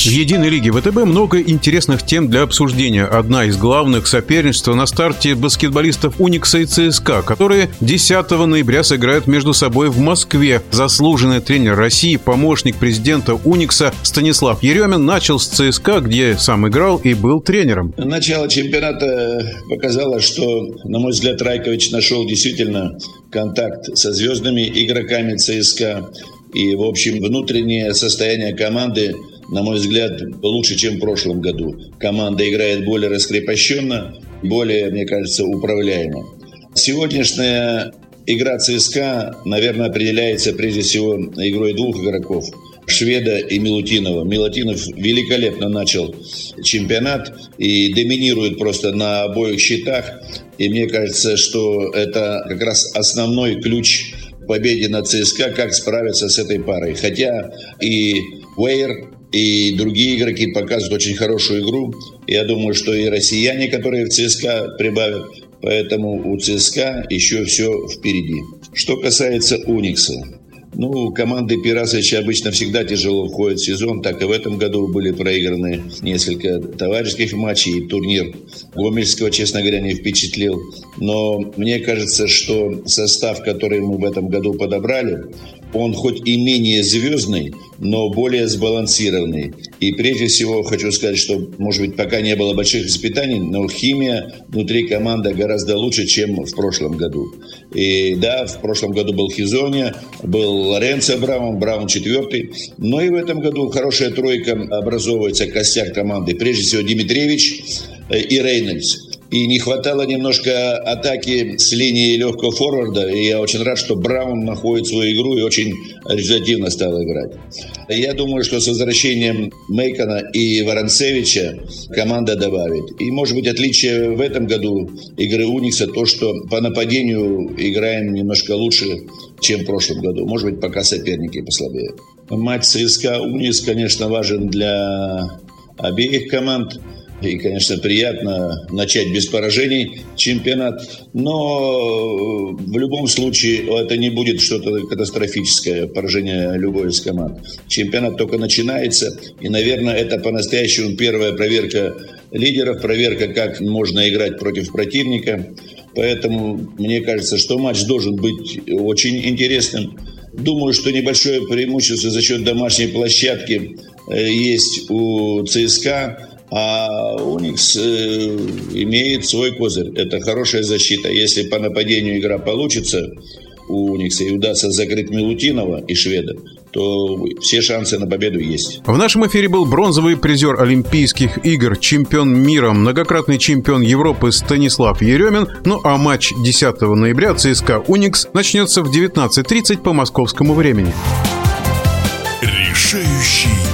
В единой лиге ВТБ много интересных тем для обсуждения. Одна из главных соперничеств на старте баскетболистов Уникса и ЦСКА, которые 10 ноября сыграют между собой в Москве. Заслуженный тренер России, помощник президента Уникса Станислав Еремин начал с ЦСКА, где сам играл и был тренером. Начало чемпионата показало, что, на мой взгляд, Райкович нашел действительно контакт со звездными игроками ЦСКА. И, в общем, внутреннее состояние команды, на мой взгляд, лучше, чем в прошлом году. Команда играет более раскрепощенно, более, мне кажется, управляемо. Сегодняшняя игра ЦСКА, наверное, определяется прежде всего игрой двух игроков – Шведа и Милутинова. Милутинов великолепно начал чемпионат и доминирует просто на обоих счетах. И мне кажется, что это как раз основной ключ победе на ЦСКА, как справиться с этой парой. Хотя и Уэйр, и другие игроки показывают очень хорошую игру. Я думаю, что и россияне, которые в ЦСКА прибавят, поэтому у ЦСКА еще все впереди. Что касается Уникса, ну, команды Пирасовича обычно всегда тяжело входят в сезон, так и в этом году были проиграны несколько товарищеских матчей, и турнир Гомельского, честно говоря, не впечатлил. Но мне кажется, что состав, который мы в этом году подобрали, он хоть и менее звездный, но более сбалансированный. И прежде всего хочу сказать, что, может быть, пока не было больших испытаний, но химия внутри команды гораздо лучше, чем в прошлом году. И да, в прошлом году был Хизония, был Лоренцо Браун, Браун четвертый. Но и в этом году хорошая тройка образовывается, костяк команды. Прежде всего Дмитриевич э, и Рейнольдс. И не хватало немножко атаки с линии легкого форварда. И я очень рад, что Браун находит свою игру и очень результативно стал играть. Я думаю, что с возвращением Мейкона и Воронцевича команда добавит. И, может быть, отличие в этом году игры Уникса то, что по нападению играем немножко лучше, чем в прошлом году. Может быть, пока соперники послабее. Матч ЦСКА Уникс, конечно, важен для обеих команд. И, конечно, приятно начать без поражений чемпионат. Но в любом случае это не будет что-то катастрофическое, поражение любой из команд. Чемпионат только начинается. И, наверное, это по-настоящему первая проверка лидеров, проверка, как можно играть против противника. Поэтому мне кажется, что матч должен быть очень интересным. Думаю, что небольшое преимущество за счет домашней площадки э, есть у ЦСКА. А Уникс э, имеет свой козырь. Это хорошая защита. Если по нападению игра получится у Уникса и удастся закрыть Милутинова и Шведа, то все шансы на победу есть. В нашем эфире был бронзовый призер Олимпийских игр, чемпион мира, многократный чемпион Европы Станислав Еремин. Ну а матч 10 ноября ЦСКА «Уникс» начнется в 19.30 по московскому времени. Решающий